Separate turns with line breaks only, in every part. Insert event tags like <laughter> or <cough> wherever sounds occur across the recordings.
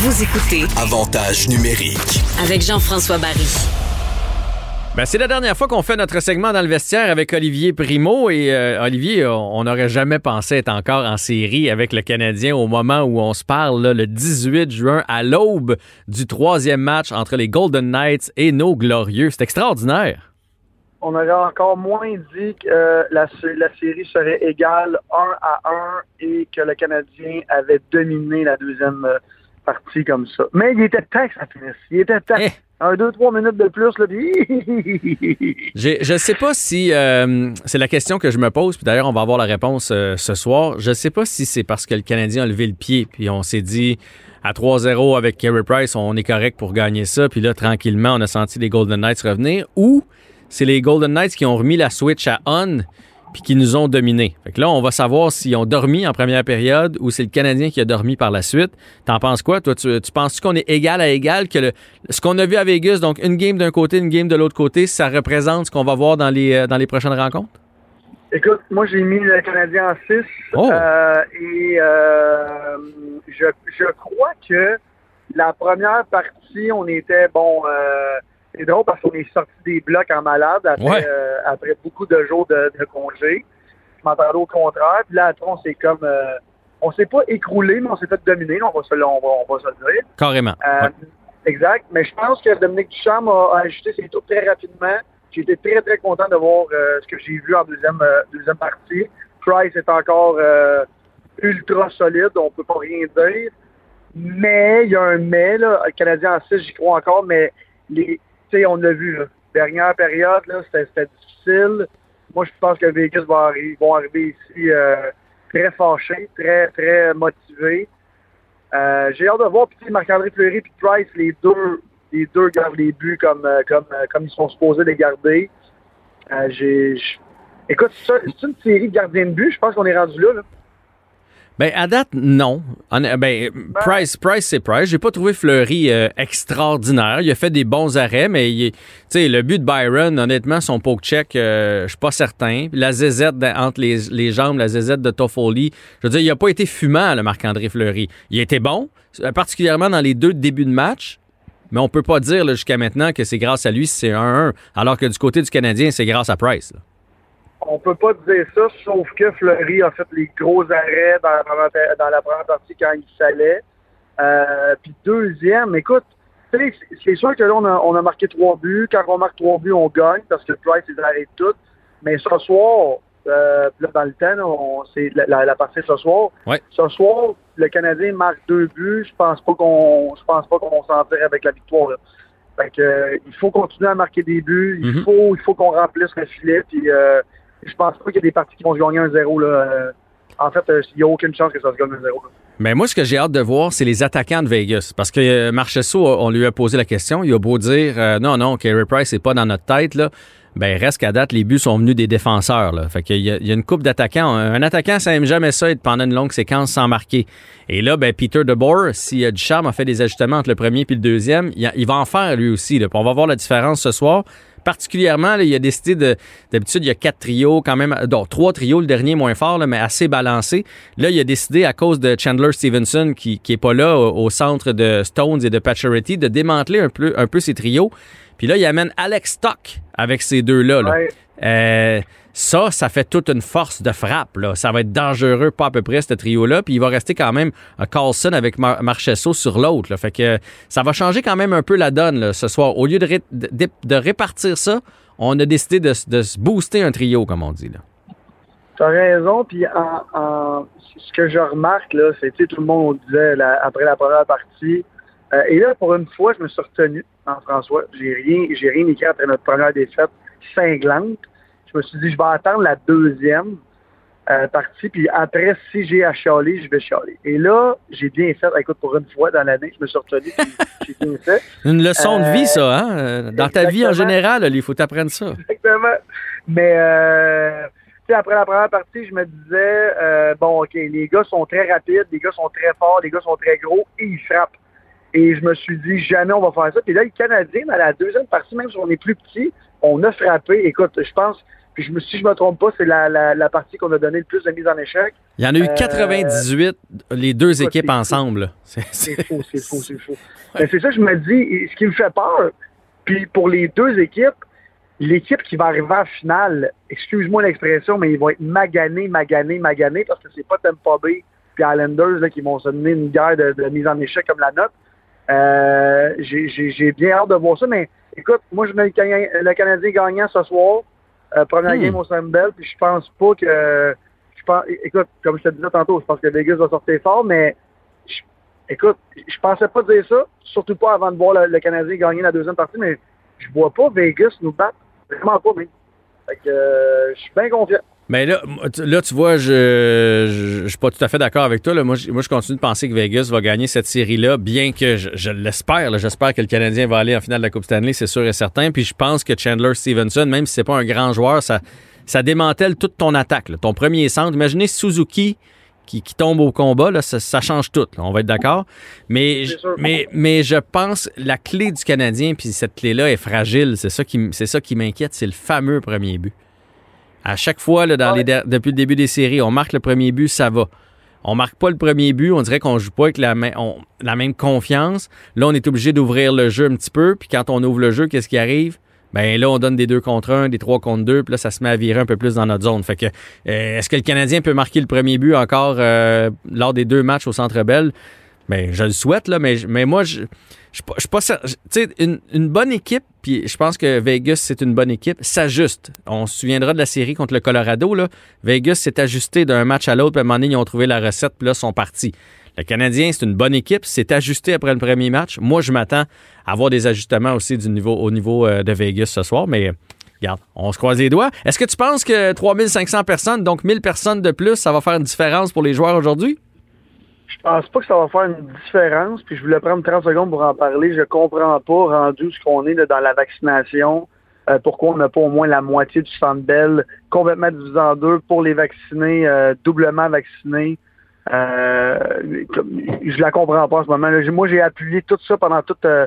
Vous écoutez
Avantage numérique.
avec Jean-François Barry.
Ben, c'est la dernière fois qu'on fait notre segment dans le vestiaire avec Olivier Primo. Et euh, Olivier, on n'aurait jamais pensé être encore en série avec le Canadien au moment où on se parle, là, le 18 juin, à l'aube du troisième match entre les Golden Knights et nos Glorieux. C'est extraordinaire.
on aurait encore moins dit que euh, la série serait égale 1 à 1 et que le Canadien avait dominé la deuxième euh, partie comme ça. Mais il était temps que ça finisse. Il était temps.
Eh.
Un, deux, trois minutes de plus, là, puis... <laughs>
Je ne sais pas si euh, c'est la question que je me pose, puis d'ailleurs on va avoir la réponse euh, ce soir. Je ne sais pas si c'est parce que le Canadien a levé le pied, puis on s'est dit à 3-0 avec Carey Price, on est correct pour gagner ça, puis là tranquillement on a senti les Golden Knights revenir, ou c'est les Golden Knights qui ont remis la switch à on, puis qui nous ont dominés. Fait que là on va savoir s'ils ont dormi en première période ou c'est le Canadien qui a dormi par la suite. T'en penses quoi? Toi Tu, tu penses qu'on est égal à égal que le, ce qu'on a vu à Vegas, donc une game d'un côté, une game de l'autre côté, ça représente ce qu'on va voir dans les, dans les prochaines rencontres?
Écoute, moi, j'ai mis le Canadien en 6.
Oh.
euh, et euh, je, je crois que la première partie, on était, bon... euh, c'est drôle parce qu'on est sorti des blocs en malade après,
Ouais.
euh, après beaucoup de jours de, de congé. Je m'entendais au contraire. Puis là, après, on s'est comme... euh, on s'est pas écroulé, mais on s'est fait dominer. là, On va se, le- on va, on va se le dire.
Carrément.
Euh,
Ouais.
Exact. Mais je pense que Dominique Ducharme a, ajusté ses tours très rapidement. J'ai été très, très content de voir ce que j'ai vu en deuxième, deuxième partie. Price est encore ultra solide. On peut pas rien dire. Mais il y a un mais, là. Le Canadien en 6, j'y crois encore, mais les, sais, on l'a vu, là. Dernière période, là, c'était difficile. Moi, je pense que Vegas va vont arriver ici euh, très fâchés, très, très motivés. Euh, j'ai hâte de voir puis Marc-André Fleury et Price, les deux, les deux gardent les buts comme, euh, comme, comme ils sont supposés les garder. Euh, j'ai, écoute, c'est une série de gardiens de but. Je pense qu'on est rendu là.
Ben, à date, non. Honn- Ben, Price, Price, c'est Price. J'ai pas trouvé Fleury euh, extraordinaire. Il a fait des bons arrêts, mais il est- tu sais, le but de Byron, honnêtement, son poke check, euh, je suis pas certain. La zézette entre les, les jambes, la zézette de Toffoli, je veux dire, il a pas été fumant, le Marc-André Fleury. Il été bon, euh, particulièrement dans les deux débuts de match. Mais on peut pas dire jusqu'à maintenant que c'est grâce à lui si c'est 1-1, alors que du côté du Canadien, c'est grâce à Price. là.
On peut pas dire ça, sauf que Fleury a fait les gros arrêts dans la première, dans la première partie quand il fallait. Euh, puis deuxième, écoute, c'est- sûr que là, on a, on a marqué trois buts. Quand on marque trois buts, on gagne parce que Price les arrête toutes. Mais ce soir, euh, là, dans le temps, c'est la, la- la partie ce soir.
Ouais.
Ce soir, le Canadien marque deux buts. Je pense pas qu'on je pense pas qu'on s'en tire avec la victoire. Là. Fait que, euh, il faut continuer à marquer des buts. Il
Mhm.
faut il faut qu'on remplisse le filet. Puis je pense pas qu'il y a des parties qui vont se gagner un 0 là. Euh, en fait, euh, il n'y a aucune chance que ça se gagne un 0 là.
Mais moi, ce que j'ai hâte de voir, c'est les attaquants de Vegas. Parce que euh, Marchesso, on lui a posé la question. Il a beau dire non, non, Carey Price n'est pas dans notre tête. Là. Ben, reste qu'à date, les buts sont venus des défenseurs. Là. Fait qu'il y, a- y a une coupe d'attaquants. Un attaquant, ça aime jamais ça être pendant une longue séquence sans marquer. Et là, ben, Peter DeBoer, si euh, Ducharme a fait des ajustements entre le premier et le deuxième, il, va en faire lui aussi. On va voir la différence ce soir. Particulièrement, il a décidé de. D'habitude, il y a quatre trios, quand même. Donc, trois trios, le dernier moins fort, mais assez balancé. Là, il a décidé, à cause de Chandler Stevenson, qui, qui est pas là au, centre de Stones et de Pacioretty, de démanteler un peu, un ses trios. Puis là, il amène Alex Stock avec ces deux-là. Euh, ça, ça fait toute une force de frappe. Là. Ça va être dangereux, pas à peu près, ce trio-là. Puis il va rester quand même un Carlson avec Mar Marchesso sur l'autre. Fait que euh, ça va changer quand même un peu la donne ce soir. Au lieu de, ré- de, de répartir ça, on a décidé de, se booster un trio, comme on dit. Là.
Tu as raison, puis en, ce que je remarque, là, c'est, sais, tout le monde disait après la première partie, euh, et là, pour une fois, je me suis retenu, en François, j'ai rien, j'ai rien écrit après notre première défaite cinglante. Je me suis dit, je vais attendre la deuxième. euh, partie. Puis après, si j'ai à chialer, je vais chialer. Et là, j'ai bien fait. Écoute, pour une fois dans l'année, je me suis retenu. <laughs> j'ai bien fait.
Une leçon de vie,
Euh,
ça, hein? Dans ta vie en général, il faut t'apprendre ça.
Exactement. Mais euh, tu sais, après la première partie, je me disais euh, bon, ok, les gars sont très rapides, les gars sont très forts, les gars sont très gros et ils frappent. Et je me suis dit jamais on va faire ça. Puis là, les Canadiens, dans la deuxième partie, même si on est plus petit, on a frappé. Écoute, je pense, puis je me, si je me trompe pas, c'est la, la, la partie qu'on a donné le plus de mise en échec.
Il y en a eu
Euh,
98, les deux équipes
fou.
ensemble. C'est-
faux, c'est faux, c'est faux. <laughs> Mais c'est ça que je me dis, ce qui me fait peur, puis pour les deux équipes, l'équipe qui va arriver en finale, excuse-moi l'expression, mais ils vont être maganés, maganés, maganés, parce que c'est pas Tampa Bay puis Islanders là, qui vont se donner une guerre de, de mise en échec comme la note. Euh, j'ai bien hâte de voir ça, mais écoute, moi je mets le, Canadien- le Canadien gagnant ce soir, euh, première
Hmm.
game au Centre Bell, puis je pense pas que je pense, écoute, comme je te disais tantôt, je pense que Vegas va sortir fort, mais je- écoute, je pensais pas dire ça, surtout pas avant de voir le, le Canadien gagner la deuxième partie, mais je vois pas Vegas nous battre. Vraiment pas, mais. Fait que euh, je suis bien confiant.
Mais là, là, tu vois, je je suis pas tout à fait d'accord avec toi. Là. Moi, je, moi, je continue de penser que Vegas va gagner cette série-là, bien que je, je l'espère. J'espère que le Canadien va aller en finale de la Coupe Stanley, c'est sûr et certain. Puis je pense que Chandler Stevenson, même si c'est pas un grand joueur, ça, ça démantèle toute ton attaque. là. Ton premier centre. Imaginez Suzuki qui, qui tombe au combat, là, ça, ça change tout. là. On va être d'accord. Mais, mais, mais je pense la clé du Canadien, puis cette clé-là est fragile. C'est ça qui, ça qui m'inquiète, c'est le fameux premier but. À chaque fois, là, dans
Ouais.
les der- depuis le début des séries, on marque le premier but, ça va. On marque pas le premier but, on dirait qu'on joue pas avec la, on- la même confiance. Là, on est obligé d'ouvrir le jeu un petit peu, puis quand on ouvre le jeu, qu'est-ce qui arrive? Ben là, on donne des deux contre un, des trois contre deux, puis là, ça se met à virer un peu plus dans notre zone. Fait que, euh, est-ce que le Canadien peut marquer le premier but encore euh, lors des deux matchs au Centre Bell? Ben, je le souhaite, là, mais, mais moi, je je suis pas- pas une, une bonne équipe, puis je pense que Vegas, c'est une bonne équipe, s'ajuste. On se souviendra de la série contre le Colorado, là. Vegas s'est ajusté d'un match à l'autre, puis à un moment donné, ils ont trouvé la recette, puis là, sont partis. Le Canadien, c'est une bonne équipe, c'est ajusté après le premier match. Moi, je m'attends à avoir des ajustements aussi du niveau, au niveau euh, de Vegas ce soir, mais regarde, on se croise les doigts. Est-ce que tu penses que 3500 personnes, donc 1000 personnes de plus, ça va faire une différence pour les joueurs aujourd'hui?
Je pense pas que ça va faire une différence, puis je voulais prendre 30 secondes pour en parler. Je comprends pas, rendu ce qu'on est dans la vaccination, euh, pourquoi on n'a pas au moins la moitié du centre Bell complètement divisé en deux pour les vaccinés, euh, doublement vaccinés. Euh, je la comprends pas en ce moment. Moi, j'ai appuyé tout ça pendant toute, euh,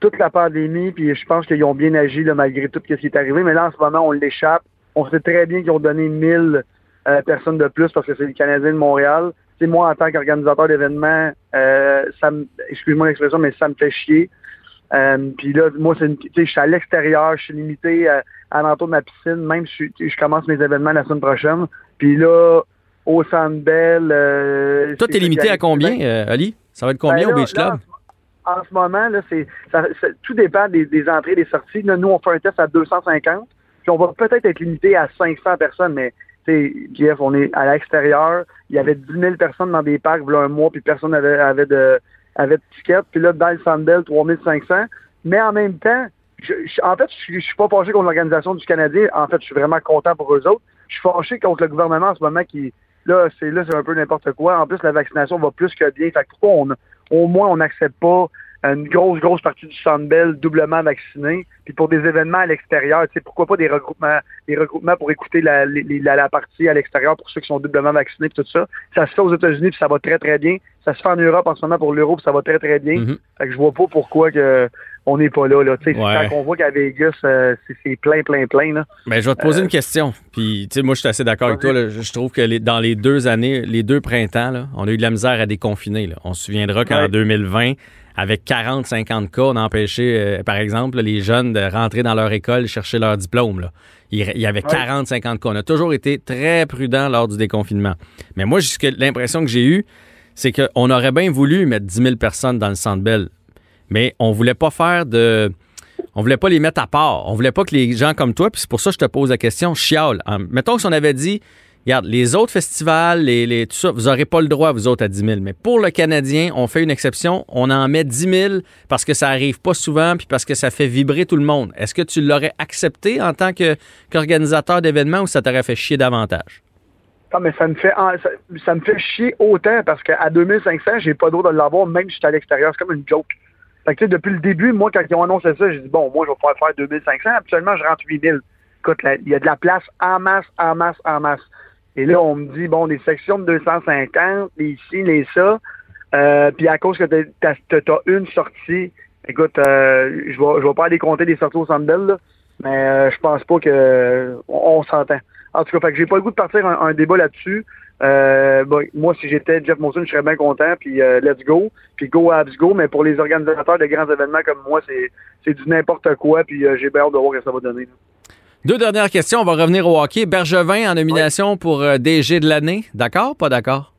toute la pandémie, puis je pense qu'ils ont bien agi malgré tout ce qui est arrivé. Mais là, en ce moment, on l'échappe. On sait très bien qu'ils ont donné 1000 euh, personnes de plus parce que c'est les Canadiens de Montréal. Sais, moi, en tant qu'organisateur d'événements, euh, ça me, excuse-moi l'expression, mais ça me fait chier. Euh, puis là, moi, c'est une, tu sais, je suis à l'extérieur, je suis limité à, à l'entour de ma piscine, même si je, commence mes événements la semaine prochaine. Puis là, au Centre Bell... Euh,
Toi, t'es limité à combien,
Ben,
euh, Ali? Ça va être combien
ben
au
là,
Beach
là,
Club?
en ce moment, là, c'est, ça- ça- tout dépend des, des entrées et des sorties. Là, nous, on fait un test à 250, puis on va peut-être être limité à 500 personnes, mais Jeff, on est à l'extérieur. Il y avait 10 000 personnes dans des parcs, voilà un mois, puis personne n'avait avait de, avait de ticket. Puis là, dans le Sandbell, 3500. Mais en même temps, en fait, je, je suis pas fâché contre l'organisation du Canadien. En fait, je suis vraiment content pour eux autres. Je suis fâché contre le gouvernement en ce moment qui, là, c'est là, c'est un peu n'importe quoi. En plus, la vaccination va plus que bien. Fait que pourquoi on, au moins, on n'accepte pas une grosse, grosse partie du Sandbell doublement vaccinée. Puis pour des événements à l'extérieur, tu sais, pourquoi pas des regroupements, des regroupements pour écouter la, la, la partie à l'extérieur pour ceux qui sont doublement vaccinés puis tout ça. Ça se fait aux États-Unis puis ça va très, très bien. Ça se fait en Europe en ce moment pour l'Europe, ça va très, très bien.
Mhm.
Fait que je vois pas pourquoi que on n'est pas là. là. Tu sais,
Ouais.
Quand on voit qu'à Vegas, euh, c'est plein, plein, plein. Là.
Ben, je vais te poser une question. Puis, tu sais, moi, je suis assez d'accord avec toi. là. Je trouve que les- dans les deux années, les deux printemps, là, on a eu de la misère à déconfiner. On se souviendra qu'en
Ouais.
2020, avec 40-50 cas, on a empêché, euh, par exemple, les jeunes de rentrer dans leur école chercher leur diplôme. Là. Il il y avait 40-50 cas. On a toujours été très prudent lors du déconfinement. Mais moi, jusque- l'impression que j'ai eue, c'est qu'on aurait bien voulu mettre 10 000 personnes dans le Centre Bell, mais on voulait pas faire de... On voulait pas les mettre à part. On voulait pas que les gens comme toi, puis c'est pour ça que je te pose la question, chiale. En- mettons que si on avait dit, regarde, les autres festivals, les, les- tout ça, vous n'aurez pas le droit, vous autres, à 10 000. Mais pour le Canadien, on fait une exception. On en met 10 000 parce que ça arrive pas souvent, puis parce que ça fait vibrer tout le monde. Est-ce que tu l'aurais accepté en tant qu'organisateur d'événements ou ça t'aurait fait chier davantage?
Non, mais ça me fait ça, me fait chier autant parce qu'à 2500, j'ai pas droit de l'avoir même si je suis à l'extérieur. C'est comme une joke. Depuis le début, moi, quand ils ont annoncé ça, j'ai dit, bon, moi, je vais pouvoir faire 2500. Habituellement, je rentre 8000. Écoute, il y a de la place en masse, en masse, en masse. Et là, on me dit, bon, des sections de 250, les ici, les ça. Euh, puis à cause que t'as as, une sortie, écoute, euh, je vais je vais pas aller compter des sorties au là, mais euh, je pense pas que on, s'entend. En tout cas, fait que j'ai pas le goût de partir un, débat là-dessus. Euh, moi, si j'étais Jeff Molson, je serais bien content, puis let's go, puis go Abs go, mais pour les organisateurs de grands événements comme moi, c'est du n'importe quoi, puis j'ai bien hâte de voir ce que ça va donner.
Deux dernières questions. On va revenir au hockey. Bergevin en nomination pour euh, DG de l'année. D'accord? Pas d'accord?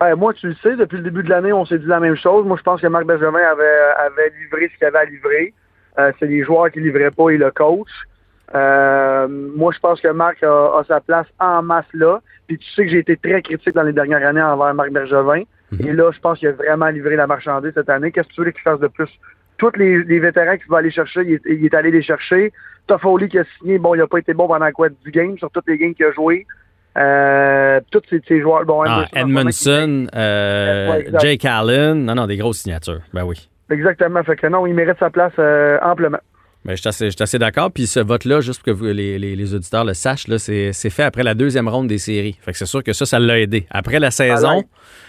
Ben, moi, tu le sais, depuis le début de l'année, on s'est dit la même chose. Moi, je pense que Marc Bergevin avait, avait livré ce qu'il avait à livrer. Euh, c'est les joueurs qui livraient pas et le coach. Euh, moi, je pense que Marc a, a sa place en masse là. Puis tu sais que j'ai été très critique dans les dernières années envers Marc Bergevin. Et là, je pense qu'il a vraiment livré la marchandise cette année. Qu'est-ce que tu veux qu'il fasse de plus? Tous les, les vétérans qu'il va aller chercher, il est, il est allé les chercher. Toffoli qui a signé, bon, il a pas été bon pendant quoi 10 games sur toutes les games qu'il a joué. Euh, tous ces, ces joueurs. Bon,
Ah, Edmondson, euh,
Ouais.
Jake Allen. Non, non, des grosses signatures. Ben oui.
Exactement. Fait que non, il mérite sa place euh, amplement.
Ben, je suis assez, d'accord. Puis ce vote-là, juste pour que vous- les, les- les auditeurs le sachent, c'est, fait après la deuxième ronde des séries. Fait que c'est sûr que ça, ça l'a aidé. Après la saison,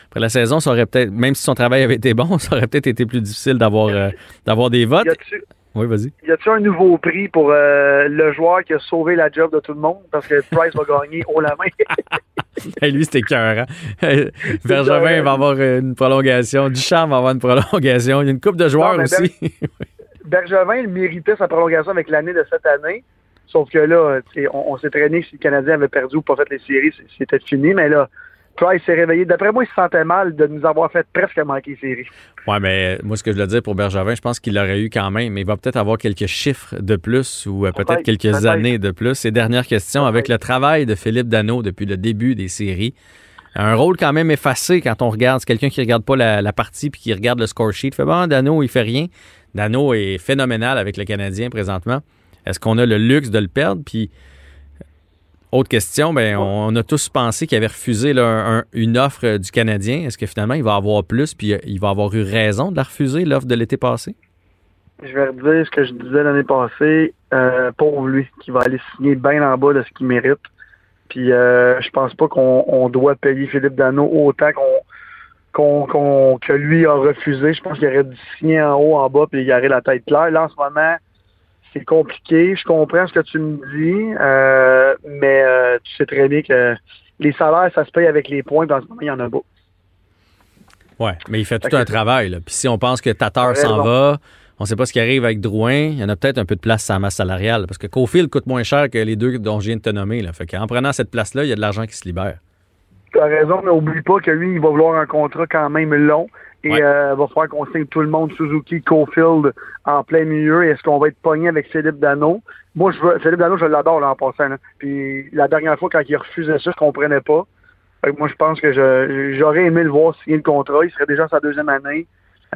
après la saison, ça aurait peut-être, même si son travail avait été bon, <laughs> ça aurait peut-être été plus difficile d'avoir, euh, d'avoir des votes.
Y
Oui, vas-y.
y a-tu un nouveau prix pour euh, le joueur qui a sauvé la job de tout le monde? Parce que Price va <laughs> gagner haut la main. <laughs>
Hey, lui, c'était écœurant. Bergevin va avoir une prolongation. Duchamp va avoir une prolongation. Il y a une coupe de joueurs
Non,
aussi. <laughs>
Bergevin, il méritait sa prolongation avec l'année de cette année. Sauf que là, on, on s'est traîné si le Canadien avait perdu ou pas fait les séries, c'était fini. Mais là, Price s'est réveillé. D'après moi, il se sentait mal de nous avoir fait presque manquer les séries.
Ouais, mais moi, ce que je veux dire pour Bergevin, je pense qu'il l'aurait eu quand même, mais il va peut-être avoir quelques chiffres de plus ou euh, peut-être quelques années de plus. Et dernière question, avec le travail de Philippe Dano depuis le début des séries, un rôle quand même effacé quand on regarde. C'est quelqu'un qui regarde pas la, la partie puis qui regarde le score sheet. Fait bon, Dano, il fait rien. Dano est phénoménal avec le Canadien présentement. Est-ce qu'on a le luxe de le perdre? Puis, autre question, ben, on, on a tous pensé qu'il avait refusé là, un- un- une offre du Canadien. Est-ce que finalement, il va avoir plus puis euh, il va avoir eu raison de la refuser, l'offre de l'été passé?
Je vais redire ce que je disais l'année passée. Euh, pour lui, qui va aller signer bien en bas de ce qu'il mérite. Puis euh, je pense pas qu'on on doit payer Philippe Dano autant qu'on- que lui a refusé. Je pense qu'il aurait dû signer en haut, en bas, puis il aurait la tête claire. Là, en ce moment, c'est compliqué. Je comprends ce que tu me dis, euh, mais euh, tu sais très bien que les salaires, ça se paye avec les points, en ce moment, il y en a pas.
Ouais, mais il fait tout
Fait
un travail. Là. Puis si on pense que Tatar s'en va, on ne sait pas ce qui arrive avec Drouin, il y en a peut-être un peu de place sur la masse salariale. Parce que Cofield coûte moins cher que les deux dont je viens de te nommer. Là. Fait qu'en prenant cette place-là, il y a de l'argent qui se libère.
Tu as raison, mais oublie pas que lui, il va vouloir un contrat quand même long. Et
Ouais.
euh, va falloir qu'on signe tout le monde, Suzuki, Cofield, en plein milieu. Est-ce qu'on va être pogné avec Philippe Dano? Moi, je veux, Philippe Dano, je l'adore là, en passant. là. Puis la dernière fois, quand il refusait ça, je comprenais pas. Moi, je pense que je- j'aurais aimé le voir signer le contrat. Il serait déjà sa deuxième année.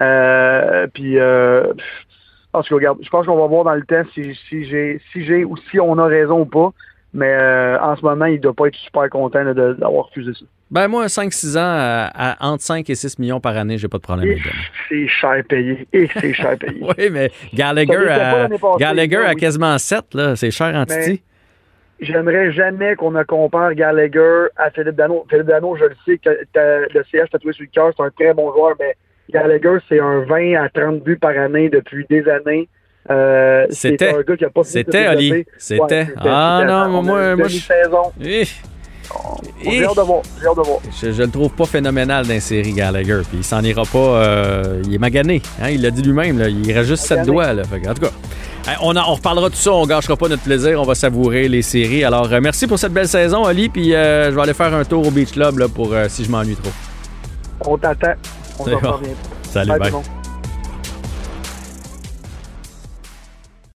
Euh, puis, euh, je pense qu'on va voir dans le temps si, si j'ai si j'ai ou si on a raison ou pas. Mais euh, en ce moment, il doit pas être super content d'avoir refusé ça.
Ben moi, 5-6 ans, à, à entre 5 et 6 millions par année, j'ai pas de problème
Et
avec ça.
c'est cher payé. Et c'est cher <laughs> payé.
Oui, mais Gallagher, à,
l'année passée,
Gallagher
oui.
quasiment 7, là, c'est cher en titi.
J'aimerais jamais qu'on ne compare Gallagher à Philippe Dano. Philippe Dano, je le sais, que le CH tatoué sur le cœur, c'est un très bon joueur, mais Gallagher, c'est un 20 à 30 buts par année depuis des années. Euh,
C'était.
un gars qui a pas fini de
C'était. Oli. C'était.
Ouais,
Ah,
c'était.
non,
On a
moi- moi, je-
J'ai hâte de voir. Hâte de voir.
Je, je le trouve pas phénoménal dans les séries Gallagher. Puis il s'en ira pas. euh, il est magané. Hein, il l'a dit lui-même. il reste juste 7
Magané.
doigts. Là, Fait que, en tout cas, hey, on, reparlera de tout ça. On gâchera pas notre plaisir. On va savourer les séries. Alors, euh, merci pour cette belle saison, Ali. Puis euh, je vais aller faire un tour au Beach Club là, pour si je m'ennuie trop.
On t'attend. On se
bon. Salut,
Bye.